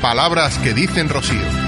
Palabras que dicen Rocío.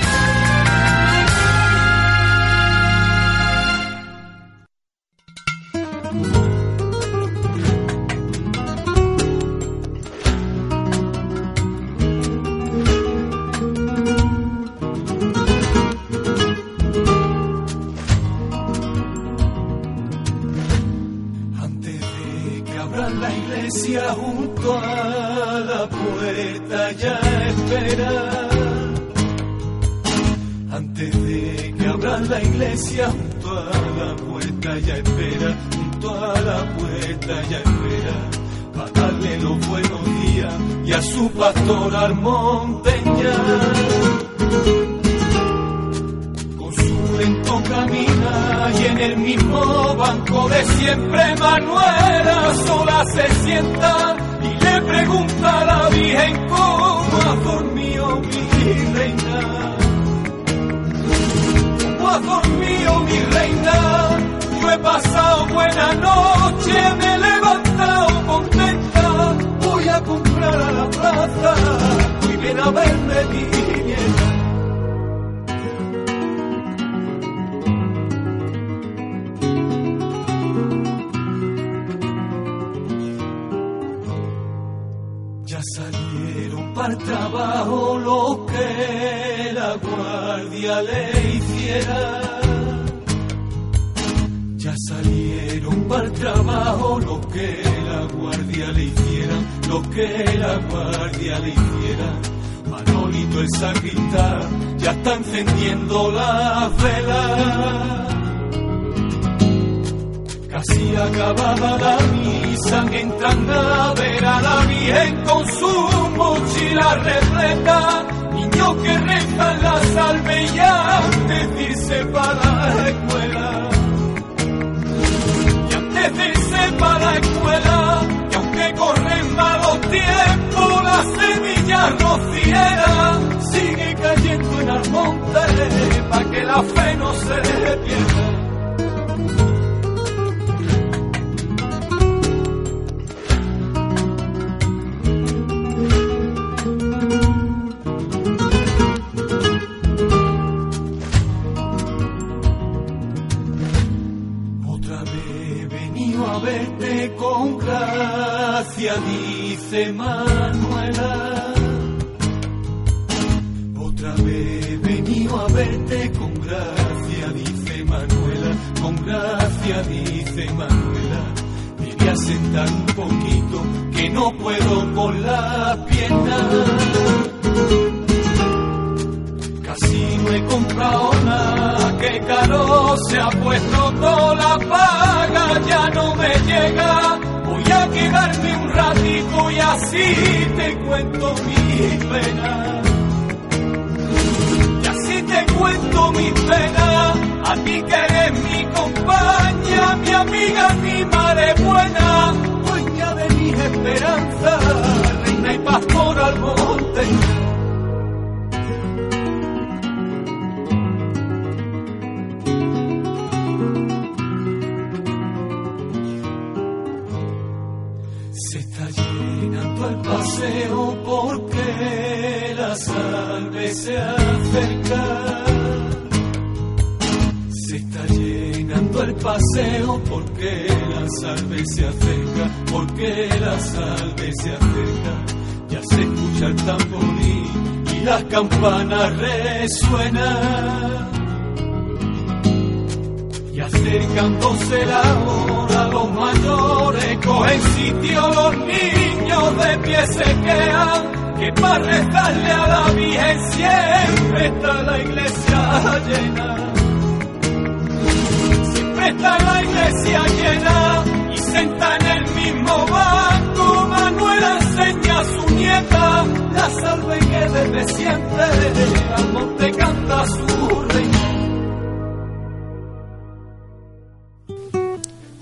Que la guardia le hiciera. Manolito el sacristán ya está encendiendo las velas. Casi acabada la misa, entran a ver a la Virgen con su mochila repleta. Niños que rezan la salve y antes de irse para la escuela. Y antes de para la escuela, corren malos tiempos, la semilla rociera sigue cayendo en el monte, para que la fe no se pierda. Otra vez gracia, dice Manuela. Otra vez venido a verte con gracia, dice Manuela. Con gracia, dice Manuela. Voy a sentar poquito, que no puedo con la pierna. Casi no he comprado nada, que caro se ha puesto toda la paga, ya no me llega. A quedarme un ratito y así te cuento mi pena. Y así te cuento mi pena, a ti que eres mi compañía, mi amiga, mi madre buena, dueña de mis esperanzas, reina y pastora al monte. Se acerca. Se está llenando el paseo porque la salve se acerca, porque la salve se acerca. Ya se escucha el tamborín y las campanas resuenan. Y acercándose la hora, los mayores cogen sitio, los niños de pie se quedan. Que para rezarle a la Virgen siempre está la iglesia llena. Siempre está la iglesia llena y senta en el mismo banco. Manuela enseña a su nieta la salve que desde siempre al monte canta su reina.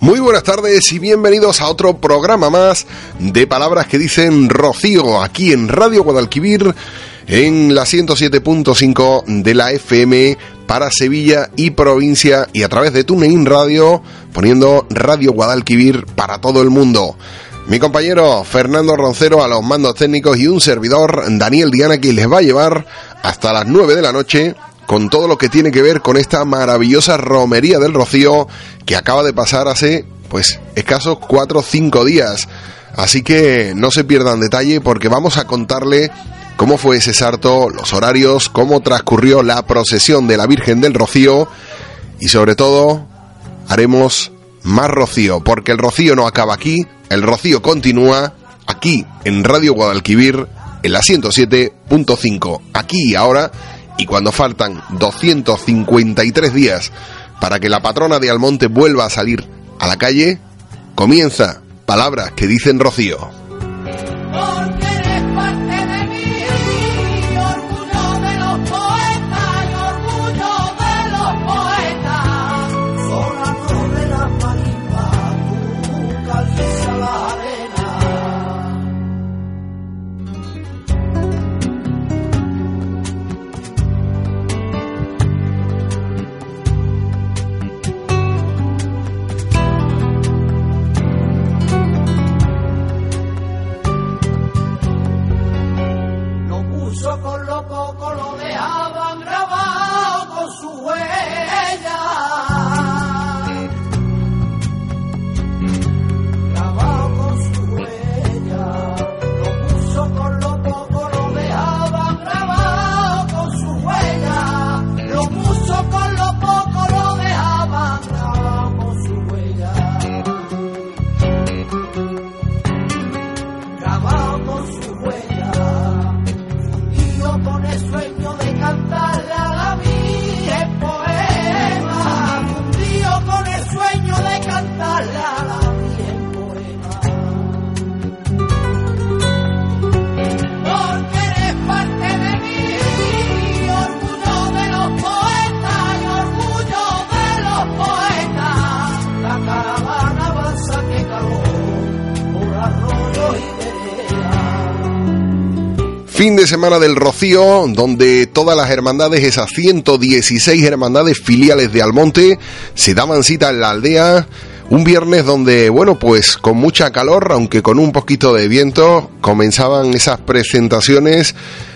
Muy buenas tardes y bienvenidos a otro programa más de palabras que dicen Rocío aquí en Radio Guadalquivir en la 107.5 de la FM para Sevilla y provincia y a través de TuneIn Radio poniendo Radio Guadalquivir para todo el mundo. Mi compañero Fernando Roncero a los mandos técnicos y un servidor, Daniel Diana, que les va a llevar hasta las 9 de la noche con todo lo que tiene que ver con esta maravillosa romería del Rocío que acaba de pasar hace, pues, escasos 4 o 5 días. Así que no se pierdan detalle porque vamos a contarle cómo fue ese sarto, los horarios, cómo transcurrió la procesión de la Virgen del Rocío y sobre todo haremos más rocío, porque el rocío no acaba aquí, el rocío continúa aquí en Radio Guadalquivir en la 107.5, aquí y ahora, y cuando faltan 253 días para que la patrona de Almonte vuelva a salir a la calle, comienza Palabras que dicen Rocío. Fin de semana del Rocío, donde todas las hermandades, esas 116 hermandades filiales de Almonte, se daban cita en la aldea. Un viernes donde, bueno, pues con mucha calor, aunque con un poquito de viento, comenzaban esas presentaciones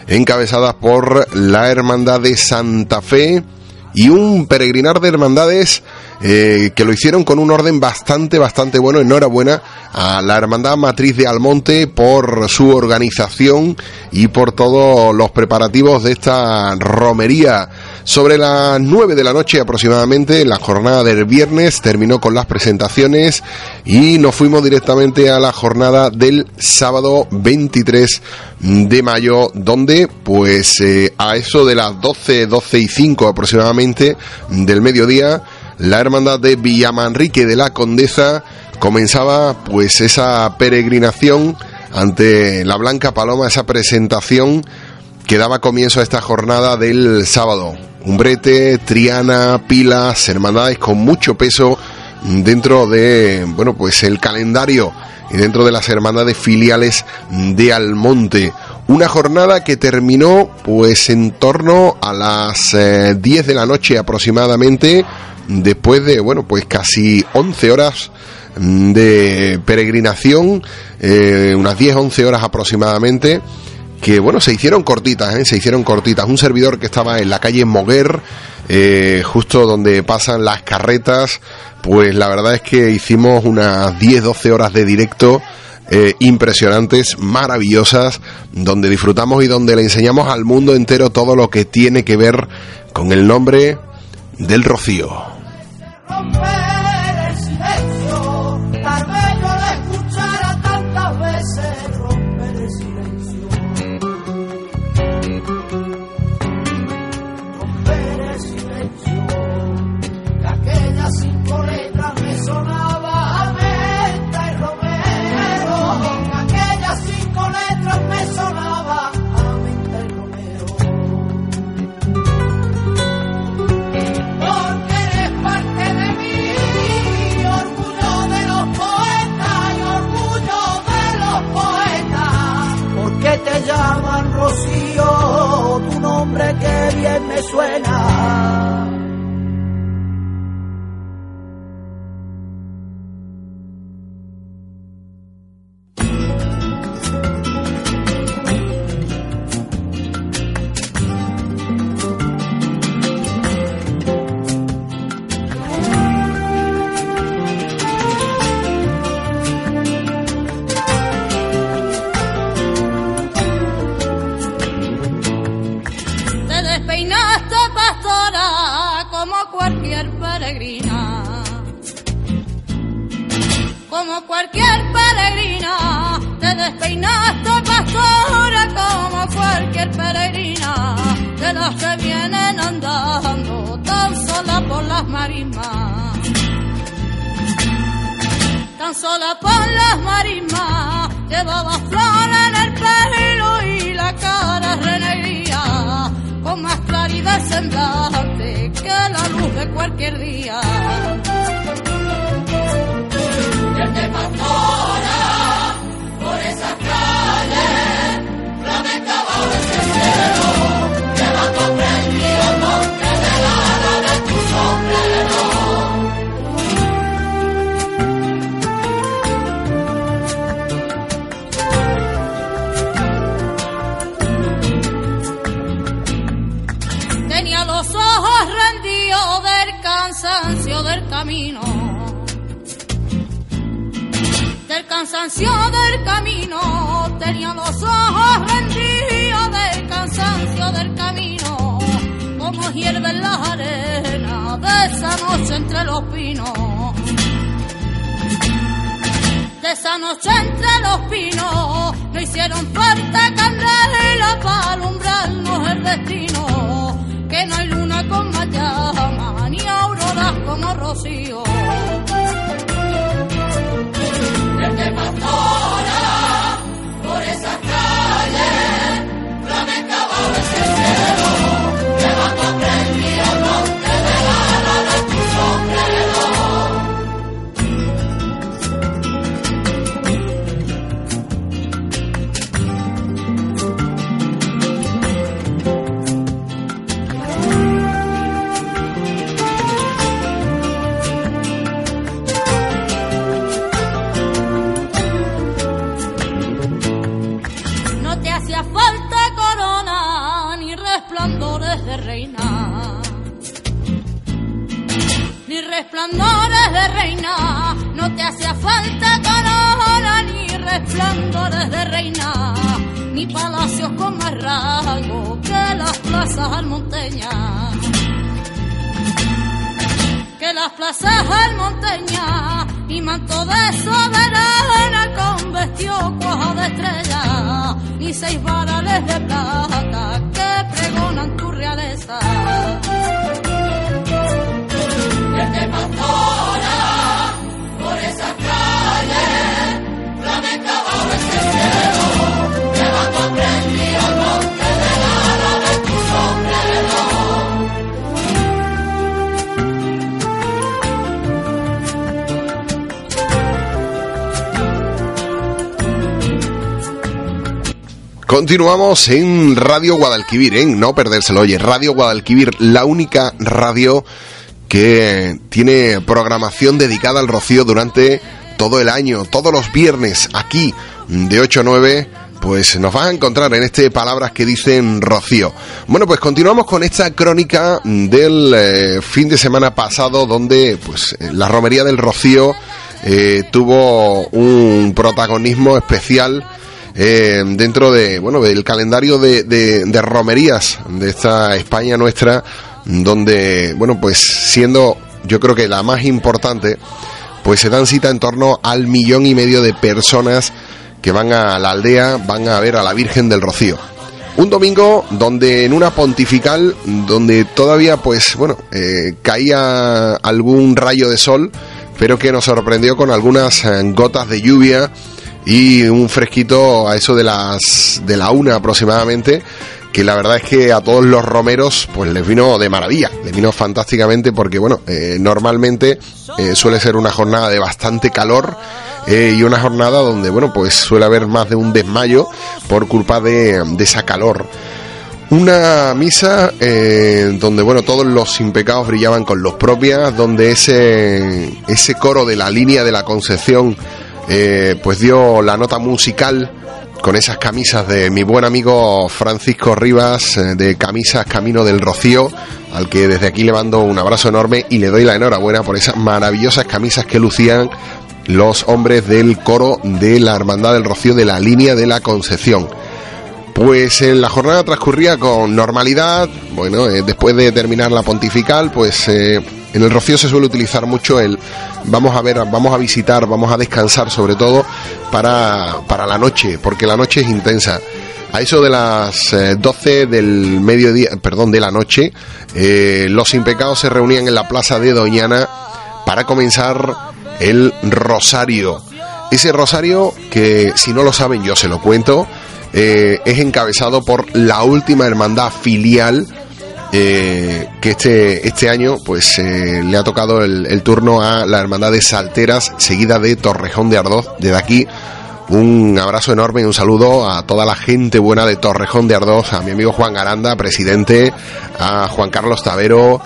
encabezadas por la Hermandad de Santa Fe y un peregrinar de hermandades eh, que lo hicieron con un orden bastante, bastante bueno. Enhorabuena a la Hermandad Matriz de Almonte por su organización y por todos los preparativos de esta romería. Sobre las 9 de la noche aproximadamente, la jornada del viernes terminó con las presentaciones y nos fuimos directamente a la jornada del sábado 23 de mayo, donde pues eh, a eso de las 12, 12 y 5 aproximadamente del mediodía, la hermandad de Villamanrique de la Condesa comenzaba pues esa peregrinación ante la Blanca Paloma, esa presentación que daba comienzo a esta jornada del sábado. Umbrete, Triana, Pilas, hermandades con mucho peso dentro de, bueno, pues el calendario y dentro de las hermandades filiales de Almonte. Una jornada que terminó pues en torno a las 10 eh, de la noche aproximadamente después de, bueno, pues casi 11 horas de peregrinación, eh, unas 10-11 horas aproximadamente, que bueno, se hicieron cortitas, ¿eh? se hicieron cortitas. Un servidor que estaba en la calle Moguer, eh, justo donde pasan las carretas, pues la verdad es que hicimos unas 10-12 horas de directo. impresionantes, maravillosas, donde disfrutamos y donde le enseñamos al mundo entero todo lo que tiene que ver con el nombre del Rocío. a man. suena. Peregrina. Como cualquier peregrina, te despeinaste pastora como cualquier peregrina, de las que vienen andando tan sola por las marismas. Tan sola por las marismas, llevaba flor en el pelo y la cara renegría, con más claridad semblante que la luz de cualquier día. Del cansancio del camino. Tenía los ojos rendidos del cansancio del camino. Como hierven las arenas de esa noche entre los pinos. De esa noche entre los pinos no hicieron falta candela para alumbrarnos el destino. Que no hay rocío. Continuamos en Radio Guadalquivir, en no perdérselo, oye, Radio Guadalquivir, la única radio que tiene programación dedicada al rocío durante todo el año, todos los viernes, aquí de 8 a 9, pues nos vas a encontrar en este Palabras que dicen Rocío. Bueno, pues continuamos con esta crónica del eh, fin de semana pasado, donde pues eh, la romería del Rocío eh, tuvo un protagonismo especial eh, dentro de bueno del calendario de, de, romerías de esta España nuestra donde bueno pues siendo yo creo que la más importante pues se dan cita en torno al millón y medio de personas que van a la aldea van a ver a la Virgen del Rocío. Un domingo donde en una pontifical donde todavía pues bueno eh, caía algún rayo de sol pero que nos sorprendió con algunas eh, gotas de lluvia y un fresquito a eso de las de la una aproximadamente que la verdad es que a todos los romeros pues les vino de maravilla, les vino fantásticamente porque bueno, eh, normalmente eh, suele ser una jornada de bastante calor eh, y una jornada donde bueno pues suele haber más de un desmayo por culpa de, de esa calor. Una misa donde bueno todos los impecados brillaban con los propias, donde ese ese coro de la línea de la Concepción eh, pues dio la nota musical con esas camisas de mi buen amigo Francisco Rivas eh, de camisas Camino del Rocío, al que desde aquí le mando un abrazo enorme y le doy la enhorabuena por esas maravillosas camisas que lucían los hombres del coro de la Hermandad del Rocío de la línea de la Concepción. Pues en la jornada transcurría con normalidad, bueno, eh, después de terminar la pontifical, pues En el Rocío se suele utilizar mucho el vamos a ver, vamos a visitar, vamos a descansar sobre todo para, para la noche, porque la noche es intensa. A eso de las 12 eh, del mediodía, perdón, de la noche, eh, los impecados se reunían en la plaza de Doñana para comenzar el rosario. Ese rosario que, si no lo saben, yo se lo cuento, eh, es encabezado por la última hermandad filial que este, este año pues le ha tocado el, el, turno a la hermandad de Salteras, seguida de Torrejón de Ardoz. Desde aquí un abrazo enorme y un saludo a toda la gente buena de Torrejón de Ardoz, a mi amigo Juan Garanda, presidente, a Juan Carlos Tavero,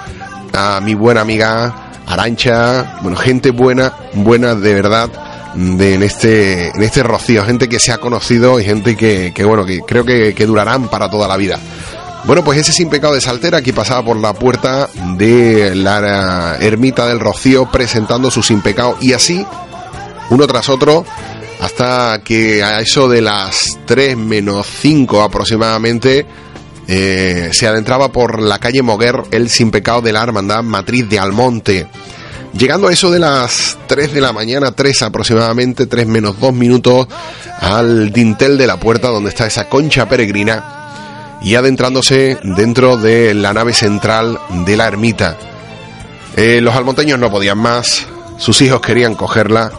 a mi buena amiga Arancha, bueno, gente buena, buena de verdad de, en este en este rocío, gente que se ha conocido y gente que, que bueno, que creo que, que durarán para toda la vida. Bueno, pues ese sin pecado de Saltera aquí pasaba por la puerta de la ermita del Rocío presentando su sin pecado y así, uno tras otro, hasta que a eso de las 3 menos 5 aproximadamente eh, se adentraba por la calle Moguer el sin pecado de la hermandad matriz de Almonte. Llegando a eso de las 3 de la mañana, 3 aproximadamente, 3 menos 2 minutos, al dintel de la puerta donde está esa concha peregrina y adentrándose dentro de la nave central de la ermita. Eh, los almonteños no podían más, sus hijos querían cogerla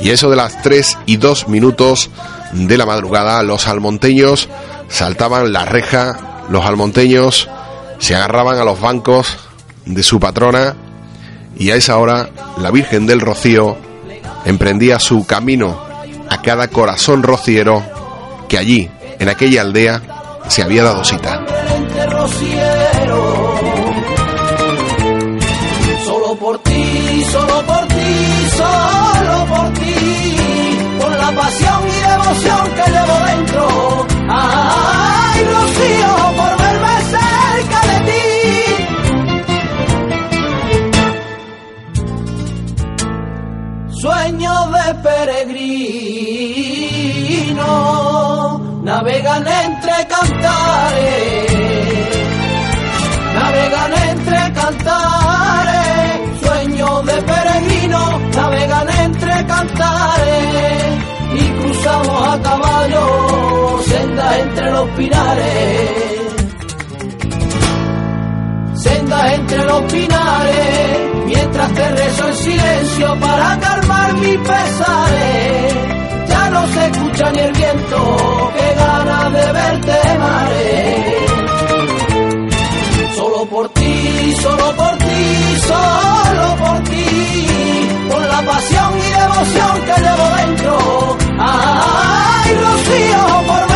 y eso de las 3 y 2 minutos de la madrugada, los almonteños saltaban la reja, los almonteños se agarraban a los bancos de su patrona y a esa hora la Virgen del Rocío emprendía su camino a cada corazón rociero que allí, en aquella aldea, se había dado cita. Solo por ti, solo por ti, solo por ti, por la pasión y devoción que llevo dentro. Ay, Rocío, por verme cerca de ti. Sueño de peregrino, navegan entre cantares, navegan entre cantares de peregrino navegan entre cantares y cruzamos a caballo sendas entre los pinares. Sendas entre los pinares, mientras te rezo en silencio para calmar mis pesares. No se escucha ni el viento, que gana de verte mare. Solo por ti, solo por ti, solo por ti, por la pasión y devoción que llevo dentro. Ay, Rocío, por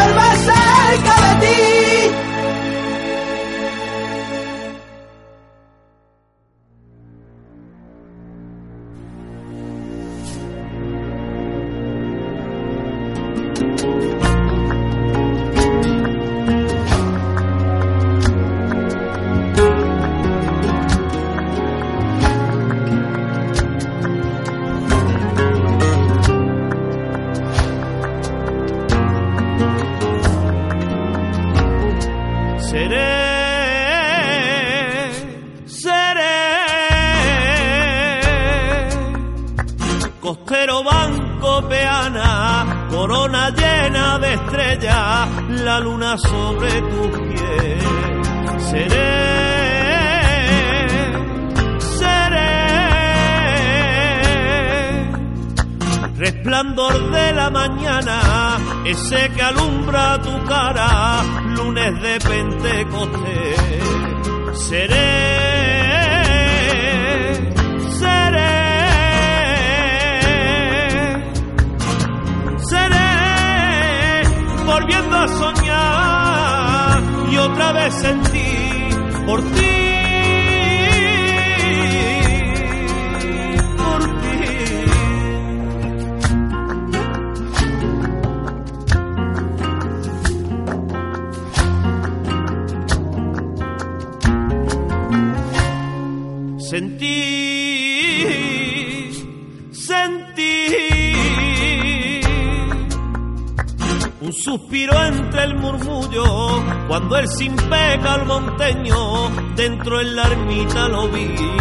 lo vi.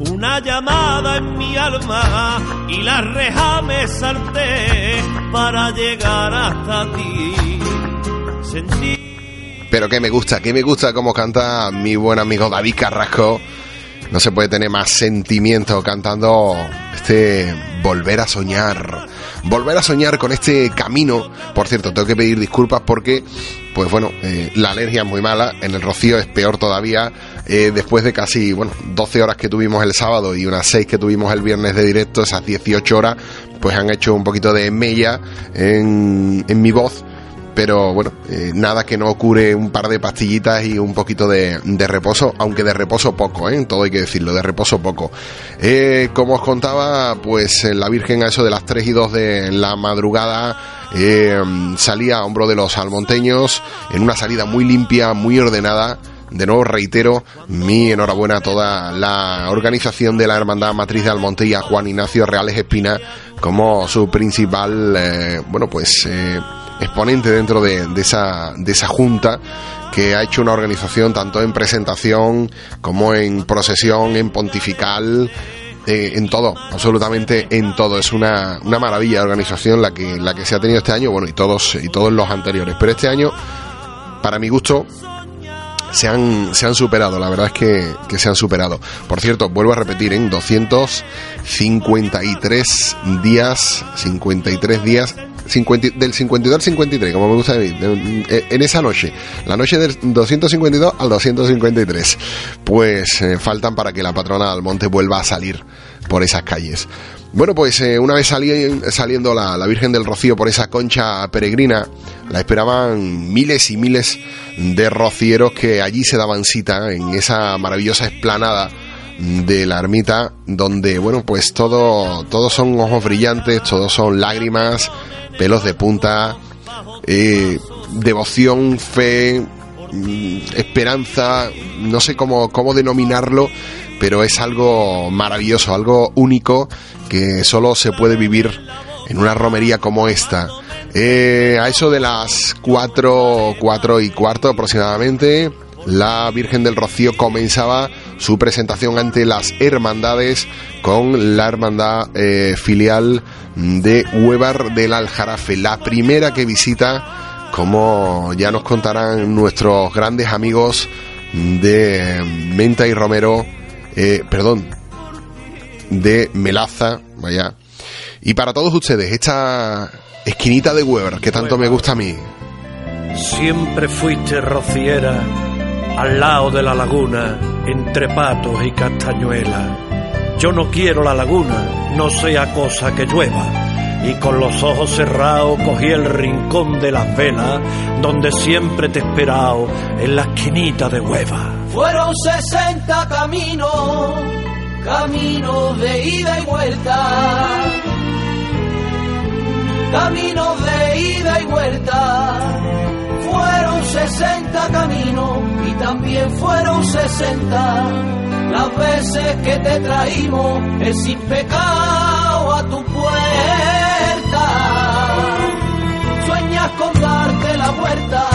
una llamada en mi alma y la reja me salté para llegar hasta ti. Pero que me gusta, que me gusta cómo canta mi buen amigo David Carrasco. No se puede tener más sentimiento cantando este Volver a soñar volver a soñar con este camino. Por cierto, tengo que pedir disculpas porque, pues bueno, eh, la alergia es muy mala, en el rocío es peor todavía. Eh, después de casi, bueno, 12 horas que tuvimos el sábado y unas 6 que tuvimos el viernes de directo, esas 18 horas, pues han hecho un poquito de mella en, en mi voz pero bueno, eh, nada que no cure un par de pastillitas y un poquito de, reposo, aunque de reposo poco, ¿eh? todo hay que decirlo, de reposo poco. Eh, como os contaba, pues eh, la Virgen a eso de las 3 y 2 de la madrugada salía a hombro de los almonteños en una salida muy limpia, muy ordenada. De nuevo reitero mi enhorabuena a toda la organización de la Hermandad Matriz de Almonte y a Juan Ignacio Reales Espina como su principal, bueno pues exponente dentro de, esa, de esa junta que ha hecho una organización tanto en presentación como en procesión, en pontifical, eh, en todo, absolutamente en todo. Es una, una maravilla de organización la que, la que se ha tenido este año, bueno, y todos, y todos los anteriores. Pero este año, para mi gusto, se han, se han superado, la verdad es que, que se han superado. Por cierto, vuelvo a repetir, en 253 días, 53 días del 52 al 53, como me gusta decir, en esa noche, la noche del 252 al 253, pues eh, faltan para que la patrona del monte vuelva a salir por esas calles. Bueno, pues eh, una vez saliendo la, la, Virgen del Rocío por esa concha peregrina, la esperaban miles y miles de rocieros que allí se daban cita en esa maravillosa esplanada de la ermita donde bueno pues todo todos son ojos brillantes todos son lágrimas pelos de punta, eh, devoción, fe, mm, esperanza, no sé cómo, cómo denominarlo, pero es algo maravilloso, algo único que solo se puede vivir en una romería como esta. Eh, a eso de las 4, 4 y cuarto aproximadamente, la Virgen del Rocío comenzaba su presentación ante las hermandades con la hermandad eh, filial de Huevar del Aljarafe, la primera que visita, como ya nos contarán nuestros grandes amigos de Menta y Romero, eh, perdón, de Melaza, vaya. Y para todos ustedes, esta esquinita de Weber que tanto me gusta a mí. Siempre fuiste rociera al lado de la laguna, entre patos y castañuelas. Yo no quiero la laguna, no sea cosa que llueva. Y con los ojos cerrados cogí el rincón de las velas, donde siempre te he esperado, en la esquinita de hueva. Fueron 60 caminos, caminos de ida y vuelta. Caminos de ida y vuelta fueron 60 caminos y también fueron 60 las veces que te traímos el sin pecado a tu puerta. Sueñas con darte la vuelta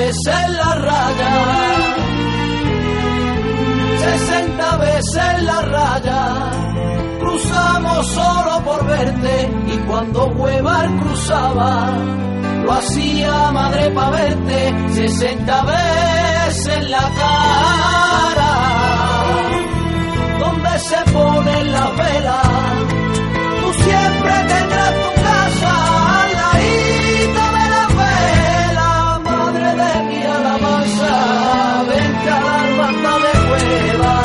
veces la raya, 60 veces la raya, cruzamos solo por verte y cuando Huevar cruzaba, lo hacía madre pa' verte 60 veces la cara, donde se pone la vela, tú siempre tendrás tu casa sabem que l'arma de hueva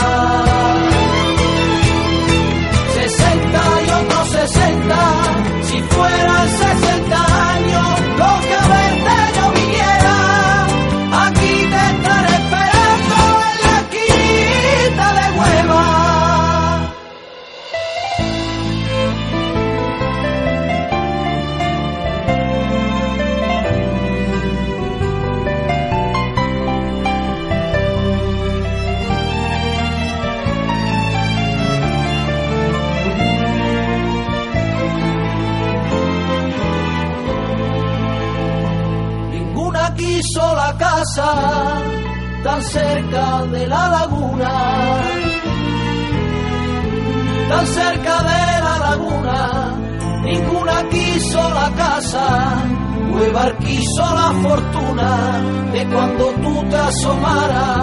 cuando tú te asomaras,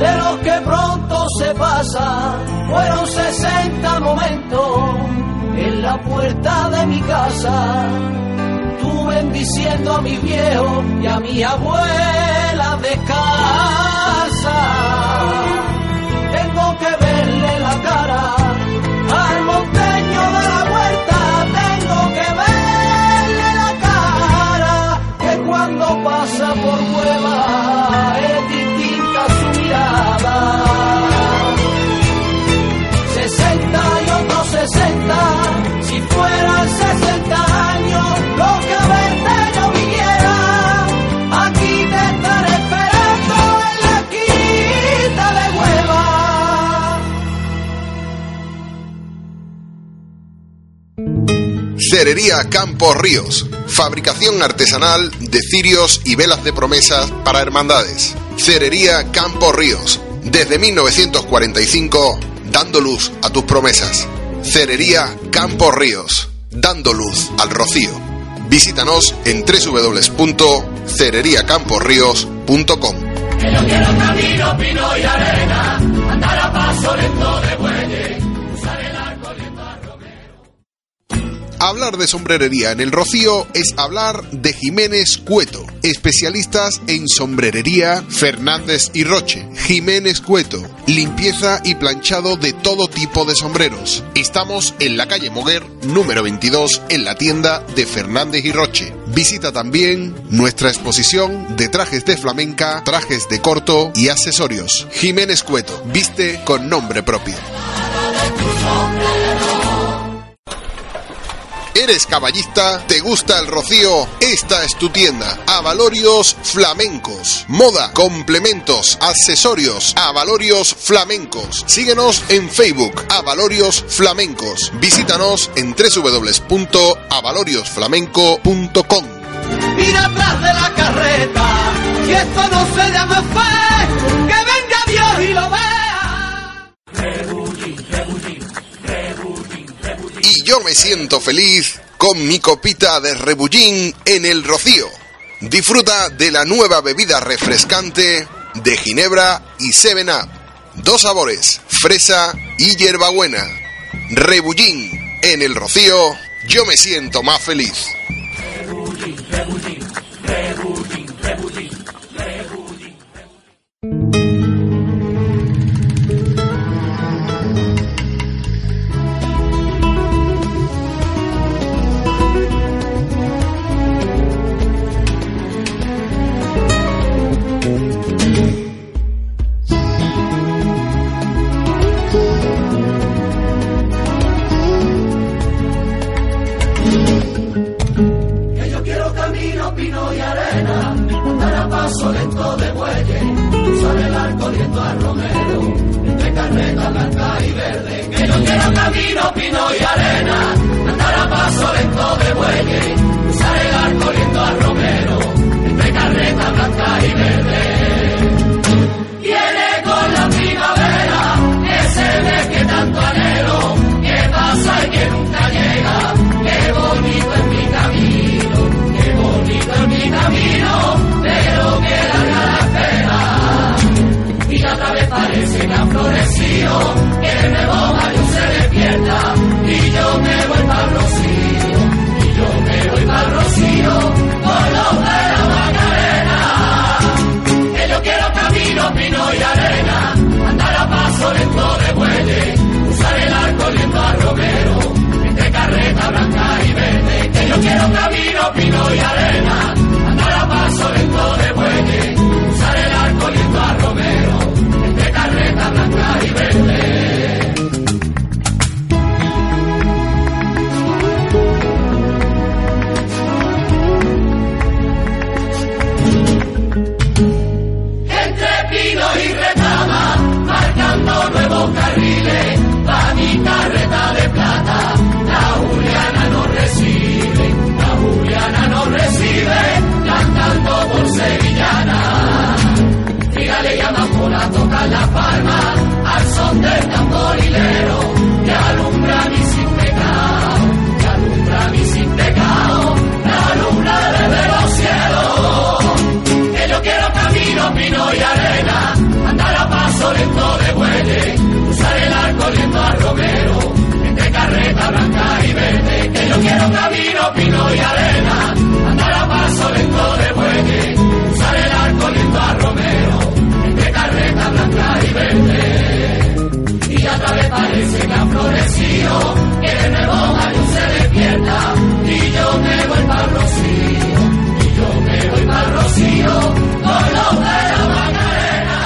de los que pronto se pasa. Fueron 60 momentos en la puerta de mi casa. Tú bendiciendo a mi viejo y a mi abuela descalza. Tengo Cerería Campos Ríos. Fabricación artesanal de cirios y velas de promesas para hermandades. Cerería Campos Ríos. Desde 1945, dando luz a tus promesas. Cerería Campos Ríos. Dando luz al rocío. Visítanos en www.cereriacamposríos.com. Hablar de sombrerería en el Rocío es hablar de Jiménez Cueto, especialistas en sombrerería Fernández y Roche. Jiménez Cueto, limpieza y planchado de todo tipo de sombreros. Estamos en la calle Moguer, número 22, en la tienda de Fernández y Roche. Visita también nuestra exposición de trajes de flamenca, trajes de corto y accesorios. Jiménez Cueto, viste con nombre propio. ¿Eres caballista? ¿Te gusta el rocío? Esta es tu tienda. Avalorios Flamencos. Moda, complementos, accesorios. Avalorios Flamencos. Síguenos en Facebook. Avalorios Flamencos. Visítanos en www.avaloriosflamenco.com. Mira atrás de la carreta, si esto no se llama fe, que venga Dios y lo vea. Yo me siento feliz con mi copita de rebullín en el rocío. Disfruta de la nueva bebida refrescante de Ginebra y 7-Up. Dos sabores, fresa y hierbabuena. Rebullín en el rocío, yo me siento más feliz. Que lento de bueyes, usar el arco liendo a romero, entre carreta blanca y verde. Que yo quiero camino, pino y arena, andar a paso lento de que se despierta, y yo me voy para Rocío, y yo me voy para Rocío, con los de la Macarena.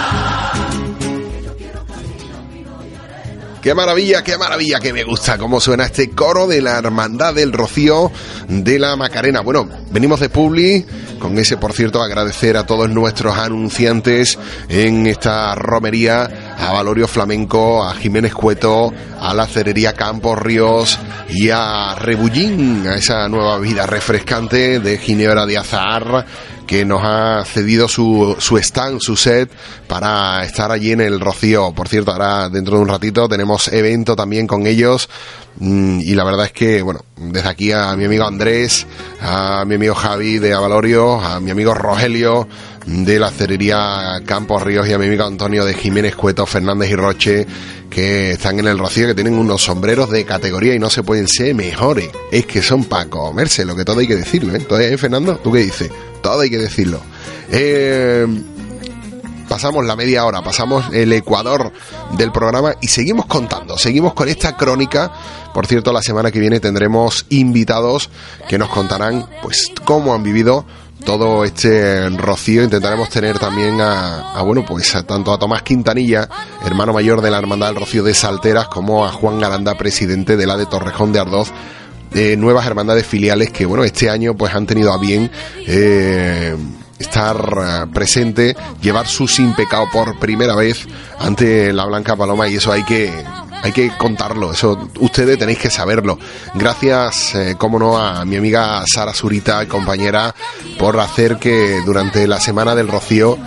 Qué maravilla, qué maravilla, que me gusta cómo suena este coro de la Hermandad del Rocío de la Macarena. Bueno, venimos de Publi, con ese, por cierto, agradecer a todos nuestros anunciantes en esta romería, a Valorio Flamenco, a Jiménez Cueto, a la Cerería Campos Ríos y a Rebullín, a esa nueva vida refrescante de Ginebra de Azahar que nos ha cedido su, su stand, su set, para estar allí en el Rocío. Por cierto, ahora dentro de un ratito tenemos evento también con ellos. Mm, Y la verdad es que, bueno, desde aquí a mi amigo Andrés, a mi amigo Javi de Avalorio, a mi amigo Rogelio de la cerería Campos Ríos y a mi amigo Antonio de Jiménez Cueto, Fernández y Roche, que están en el Rocío, que tienen unos sombreros de categoría y no se pueden ser mejores. Es que son para comerse, lo que todo hay que decirlo, ¿eh? Entonces, ¿eh, Fernando? ¿Tú qué dices? Todo hay que decirlo. Eh, pasamos la media hora, pasamos el ecuador del programa y seguimos contando, seguimos con esta crónica. Por cierto, la semana que viene tendremos invitados que nos contarán pues cómo han vivido todo este rocío. Intentaremos tener también a, a, bueno, pues a, tanto a Tomás Quintanilla, hermano mayor de la Hermandad del Rocío de Salteras, como a Juan Galanda, presidente de la de Torrejón de Ardoz de nuevas hermandades filiales que bueno este año pues han tenido a bien eh, estar uh, presente llevar su sin pecado por primera vez ante la Blanca Paloma y eso hay que hay que contarlo, eso ustedes tenéis que saberlo. Gracias, eh, como no, a mi amiga Sara Zurita, compañera, por hacer que durante la semana del Rocío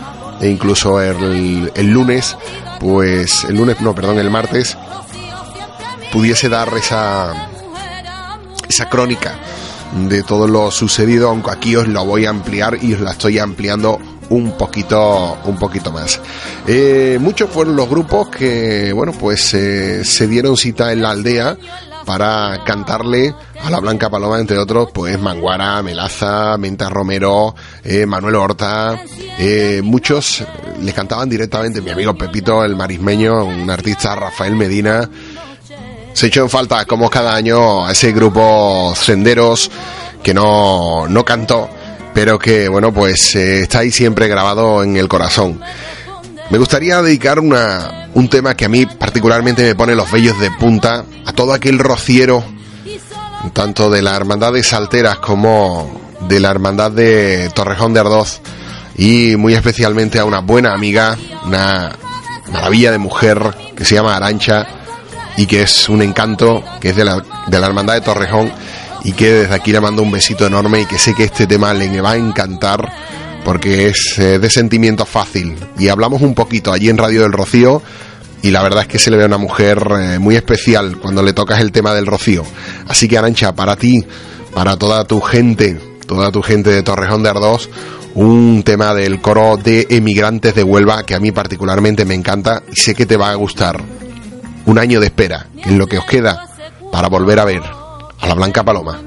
e incluso el, el lunes, pues el lunes, no, perdón, el martes, pudiese dar esa esa crónica de todo lo sucedido, aunque aquí os lo voy a ampliar y os la estoy ampliando un poquito un poquito más. Eh, muchos fueron los grupos que bueno pues eh, se dieron cita en la aldea para cantarle a la Blanca Paloma, entre otros, pues Manguara, Melaza, Menta Romero, eh, Manuel Horta, eh, muchos les cantaban directamente, mi amigo Pepito, el marismeño, un artista Rafael Medina, se echó en falta, como cada año, a ese grupo Senderos que no, no cantó, pero que, bueno, pues eh, está ahí siempre grabado en el corazón. Me gustaría dedicar una, un tema que a mí particularmente me pone los vellos de punta a todo aquel rociero, tanto de la Hermandad de Salteras como de la Hermandad de Torrejón de Ardoz, y muy especialmente a una buena amiga, una maravilla de mujer que se llama Arancha y que es un encanto, que es de la, de la Hermandad de Torrejón y que desde aquí le mando un besito enorme y que sé que este tema le va a encantar porque es eh, de sentimiento fácil. Y hablamos un poquito allí en Radio del Rocío y la verdad es que se le ve a una mujer eh, muy especial cuando le tocas el tema del Rocío. Así que Arancha, para ti, para toda tu gente, toda tu gente de Torrejón de Ardoz, un tema del coro de emigrantes de Huelva que a mí particularmente me encanta y sé que te va a gustar. Un año de espera, que es lo que os queda para volver a ver a la Blanca Paloma.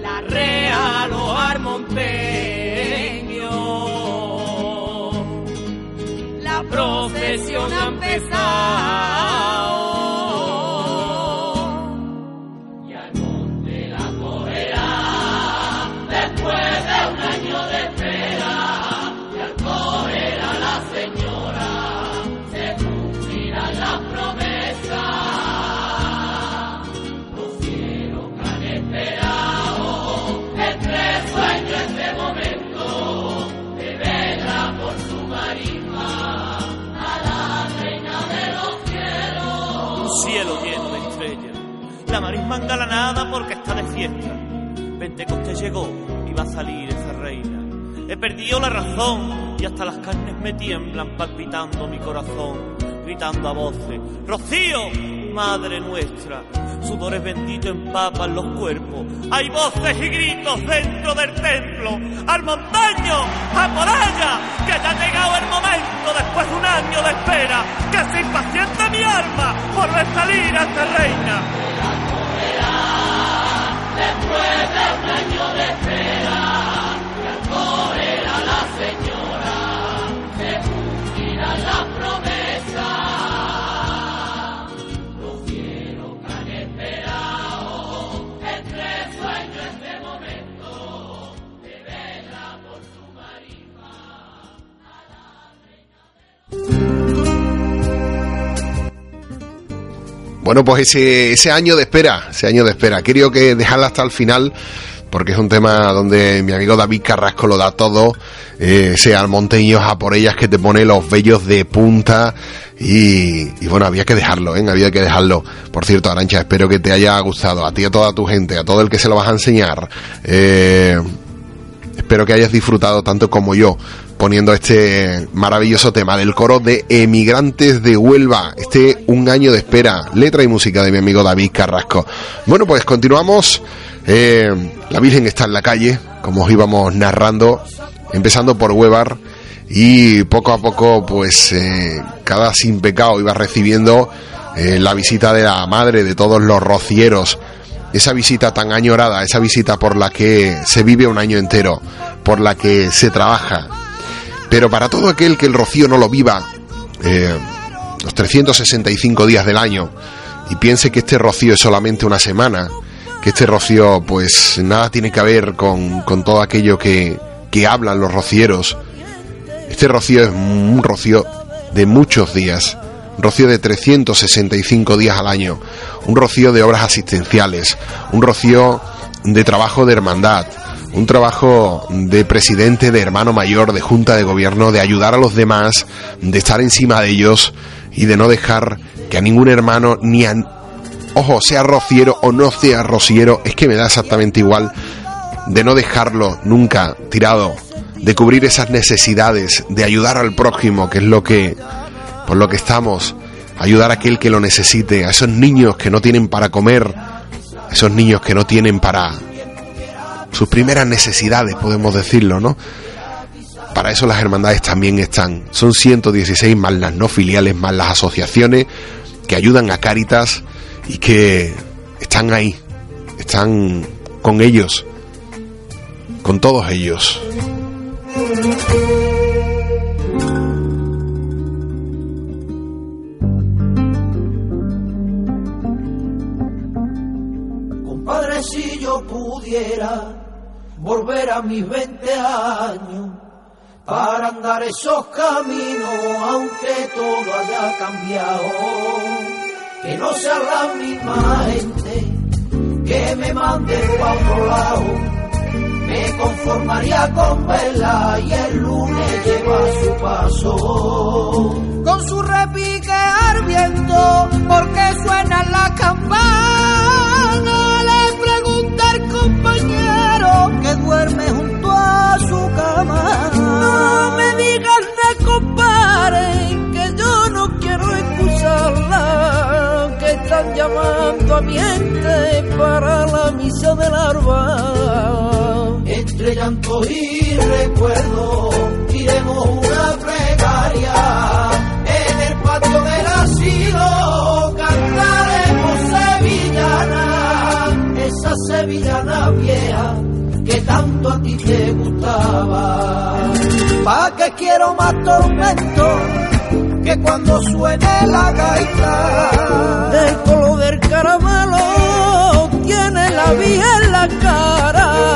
La rea lo armonteño la procesión ha empezado engalanada porque está de fiesta. Pentecostés llegó y va a salir esa reina. He perdido la razón y hasta las carnes me tiemblan palpitando mi corazón, gritando a voces, Rocío, Madre nuestra, sudores benditos empapan los cuerpos. Hay voces y gritos dentro del templo. Al montaño, a por allá, que ya ha llegado el momento después de un año de espera, que se impacienta mi alma por ver salir a esta reina señora, se cumplirá la promesa. Bueno, pues ese, ese año de espera, ese año de espera, quería que dejarla hasta el final porque es un tema donde mi amigo David Carrasco lo da todo, eh, sea el monteño a por ellas que te pone los vellos de punta y, bueno, había que dejarlo, ¿eh? había que dejarlo. Por cierto, Arancha, espero que te haya gustado, a ti, a toda tu gente, a todo el que se lo vas a enseñar. Eh, espero que hayas disfrutado tanto como yo poniendo este maravilloso tema del coro de Emigrantes de Huelva. Este un año de espera, letra y música de mi amigo David Carrasco. Bueno, pues continuamos. Eh, la Virgen está en la calle, como os íbamos narrando, empezando por Huevar y poco a poco, pues eh, cada sin pecado iba recibiendo eh, la visita de la madre de todos los rocieros. Esa visita tan añorada, esa visita por la que se vive un año entero, por la que se trabaja, pero para todo aquel que el rocío no lo viva eh, los 365 días del año y piense que este rocío es solamente una semana, que este rocío pues nada tiene que ver con, con todo aquello que, que hablan los rocieros, este rocío es un rocío de muchos días, rocío de 365 días al año, un rocío de obras asistenciales, un rocío de trabajo de hermandad, un trabajo de presidente, de hermano mayor, de junta de gobierno, de ayudar a los demás, de estar encima de ellos y de no dejar que a ningún hermano ni a... Ojo, sea rociero o no sea rociero, es que me da exactamente igual de no dejarlo nunca tirado, de cubrir esas necesidades, de ayudar al prójimo, que es lo que por lo que estamos, ayudar a aquel que lo necesite, a esos niños que no tienen para comer, a esos niños que no tienen para sus primeras necesidades, podemos decirlo, ¿no? Para eso las hermandades también están. Son 116 más las no filiales, más las asociaciones que ayudan a Cáritas y que están ahí, están con ellos, con todos ellos. Compadre, si yo pudiera volver a mis 20 años para andar esos caminos, aunque todo haya cambiado, que no sea la misma gente que me mande para otro lado. Me conformaría con vela y el lunes lleva su paso. Con su repique ardiendo, porque suena la campana. Le pregunta compañero que duerme junto a su cama. No me digas de compadre, que yo no quiero escucharla. Que están llamando a mi gente para la misa del arba. Entre llanto y recuerdo, iremos una plegaria en el patio del asilo, cantaremos sevillana, esa sevillana vieja que tanto a ti te gustaba. ¿Pa' que quiero más tormento? Que cuando suene la gaita, del color del caramelo, tiene la vía en la cara.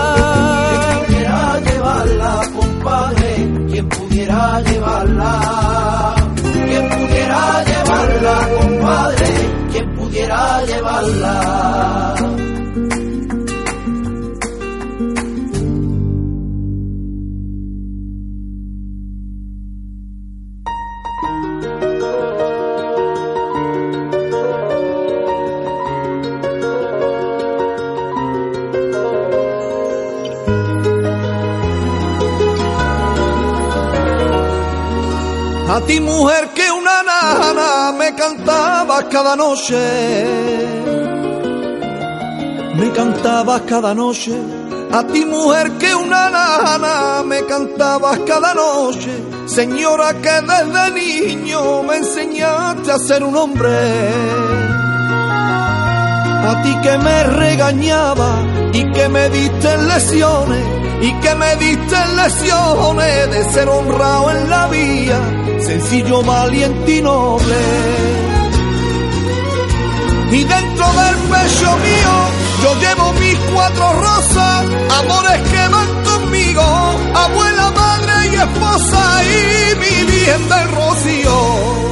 Cada noche, me cantaba cada noche. A ti mujer que una nana me cantabas cada noche, señora que desde niño me enseñaste a ser un hombre. A ti que me regañaba y que me diste lesiones y que me diste lesiones de ser honrado en la vía, sencillo, valiente y noble. Y dentro del pecho mío yo llevo mis cuatro rosas, amores que van conmigo, abuela, madre y esposa y mi bien del rocío.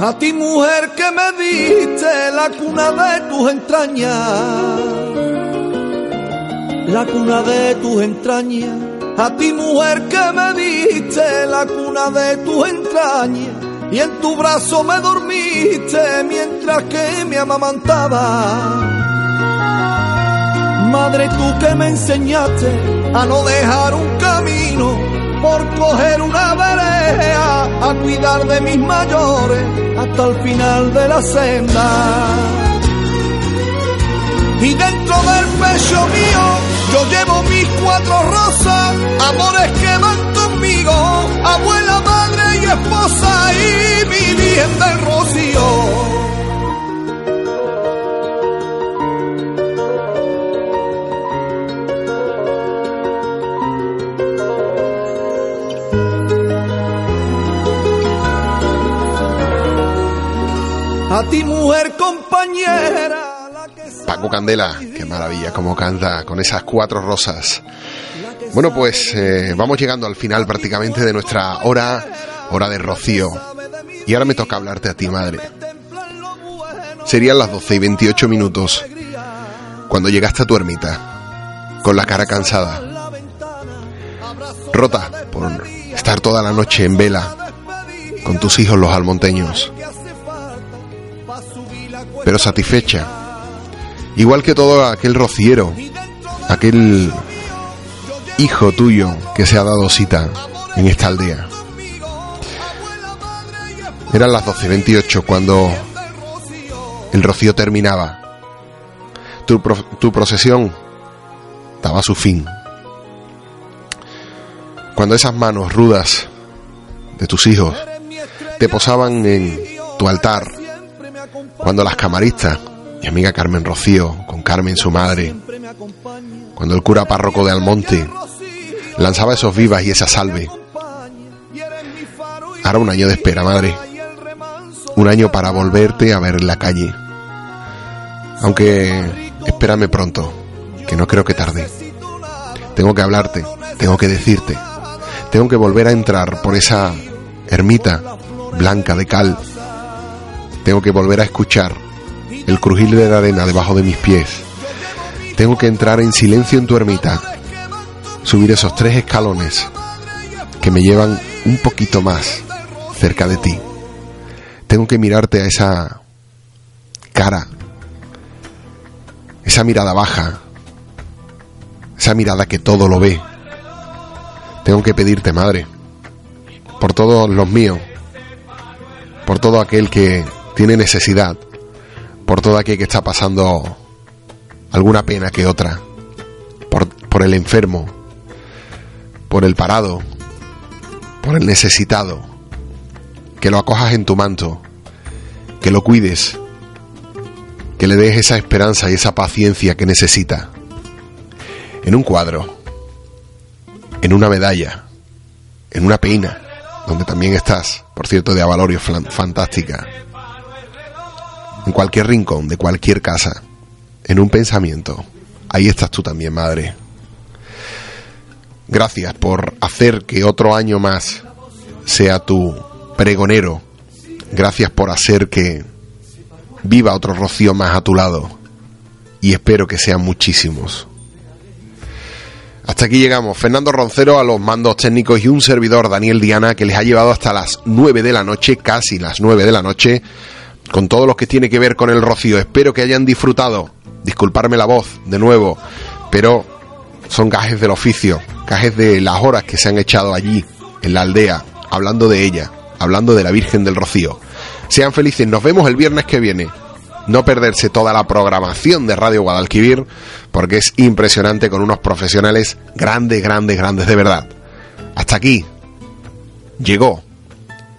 A ti mujer que me diste la cuna de tus entrañas, la cuna de tus entrañas. A ti mujer que me diste la cuna de tus entrañas y en tu brazo me dormiste mientras que me amamantaba. Madre tú que me enseñaste a no dejar un camino por coger una vereda a cuidar de mis mayores hasta el final de la senda. Y dentro del pecho mío yo llevo mis cuatro rosas, amores que van conmigo, abuela, madre y esposa y mi bien del rocío. A ti mujer compañera. La que Paco Paco Candela, maravilla cómo canta con esas cuatro rosas. Bueno, pues eh, vamos llegando al final prácticamente de nuestra hora, hora de rocío. Y ahora me toca hablarte a ti, madre. Serían las 12 y 28 minutos cuando llegaste a tu ermita, con la cara cansada, rota por estar toda la noche en vela con tus hijos los almonteños, pero satisfecha, igual que todo aquel rociero, aquel hijo tuyo que se ha dado cita en esta aldea. Eran las 12.28 cuando el rocío terminaba. Tu, tu procesión daba su fin. Cuando esas manos rudas de tus hijos te posaban en tu altar, cuando las camaristas, mi amiga Carmen Rocío, con Carmen su madre, cuando el cura párroco de Almonte lanzaba esos vivas y esa salve. Ahora un año de espera, madre. Un año para volverte a ver en la calle. Aunque espérame pronto, que no creo que tarde. Tengo que hablarte, tengo que decirte, tengo que volver a entrar por esa ermita blanca de cal. Tengo que volver a escuchar el crujir de la arena debajo de mis pies. Tengo que entrar en silencio en tu ermita, subir esos tres escalones que me llevan un poquito más cerca de ti. Tengo que mirarte a esa cara, esa mirada baja, esa mirada que todo lo ve. Tengo que pedirte, Madre, por todos los míos, por todo aquel que tiene necesidad, por todo aquel que está pasando alguna pena que otra, por, por el enfermo, por el parado, por el necesitado, que lo acojas en tu manto, que lo cuides, que le des esa esperanza y esa paciencia que necesita. En un cuadro, en una medalla, en una peina, donde también estás, por cierto, de avalorio fantástica, en cualquier rincón de cualquier casa, en un pensamiento, ahí estás tú también, madre. Gracias por hacer que otro año más sea tu pregonero. Gracias por hacer que viva otro rocío más a tu lado. Y espero que sean muchísimos. Hasta aquí llegamos. Fernando Roncero a los mandos técnicos y un servidor, Daniel Diana, que les ha llevado hasta las 9 de la noche, casi las 9 de la noche, con todo lo que tiene que ver con el rocío. Espero que hayan disfrutado. Disculparme la voz, de nuevo, pero son gajes del oficio, gajes de las horas que se han echado allí, en la aldea, hablando de ella, hablando de la Virgen del Rocío. Sean felices, nos vemos el viernes que viene. No perderse toda la programación de Radio Guadalquivir, porque es impresionante con unos profesionales grandes, grandes, grandes de verdad. Hasta aquí llegó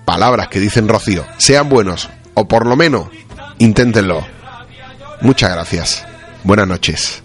palabras que dicen Rocío. Sean buenos, o por lo menos inténtenlo. Muchas gracias. Buenas noches.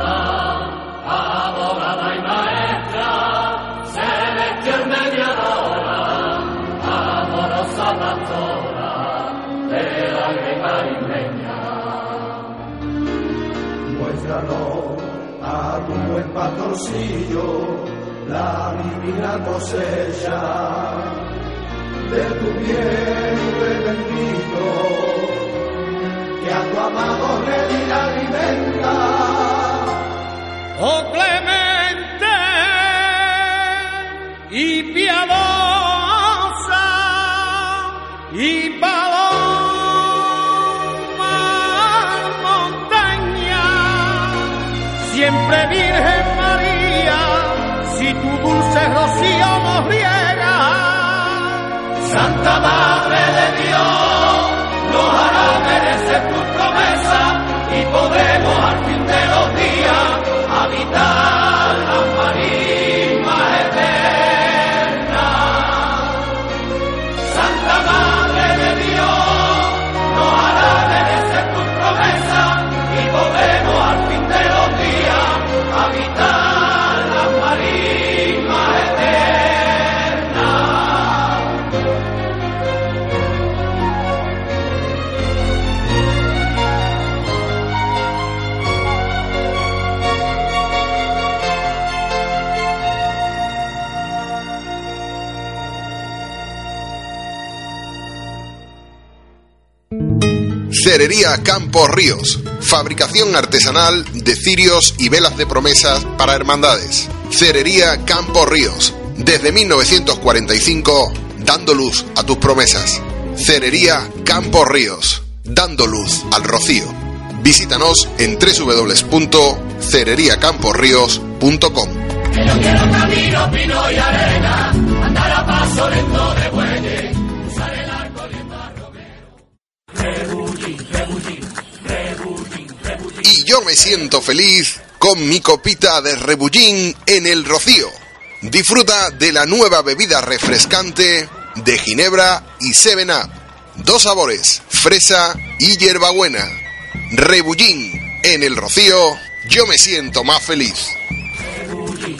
tu buen pastorcillo la divina cosecha de tu vientre bendito que a tu amado rey alimenta. Oh clemente y piadosa y paloma Virgen tu dulce rocío nos. Santa Madre de Dios, nos hará Cerería Campos Ríos. Fabricación artesanal de cirios y velas de promesas para hermandades. Cerería Campos Ríos. Desde 1945, dando luz a tus promesas. Cerería Campos Ríos. Dando luz al rocío. Visítanos en www.cereriacamposríos.com. me siento feliz con mi copita de rebullín en el rocío. Disfruta de la nueva bebida refrescante de Ginebra y Seven Up. Dos sabores, fresa y hierbabuena. Rebullín en el rocío, yo me siento más feliz. Rebullín,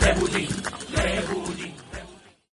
rebullín.